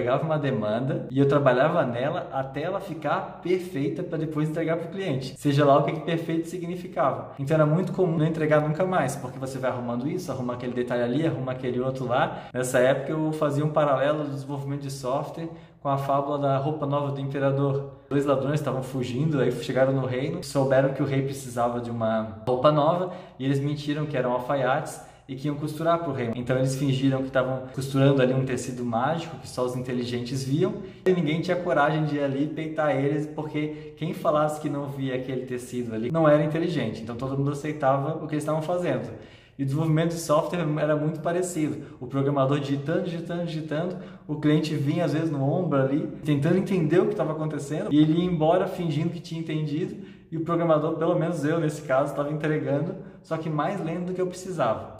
pegava uma demanda e eu trabalhava nela até ela ficar perfeita para depois entregar para o cliente, seja lá o que, que perfeito significava. Então era muito comum não entregar nunca mais, porque você vai arrumando isso, arruma aquele detalhe ali, arruma aquele outro lá. Nessa época eu fazia um paralelo do desenvolvimento de software com a fábula da roupa nova do imperador. Dois ladrões estavam fugindo, aí chegaram no reino, souberam que o rei precisava de uma roupa nova e eles mentiram que eram alfaiates e que iam costurar para o rei. Então eles fingiram que estavam costurando ali um tecido mágico que só os inteligentes viam e ninguém tinha coragem de ir ali peitar eles porque quem falasse que não via aquele tecido ali não era inteligente. Então todo mundo aceitava o que eles estavam fazendo. E o desenvolvimento de software era muito parecido. O programador digitando, digitando, digitando, o cliente vinha às vezes no ombro ali, tentando entender o que estava acontecendo, e ele ia embora fingindo que tinha entendido, e o programador, pelo menos eu nesse caso, estava entregando, só que mais lento do que eu precisava.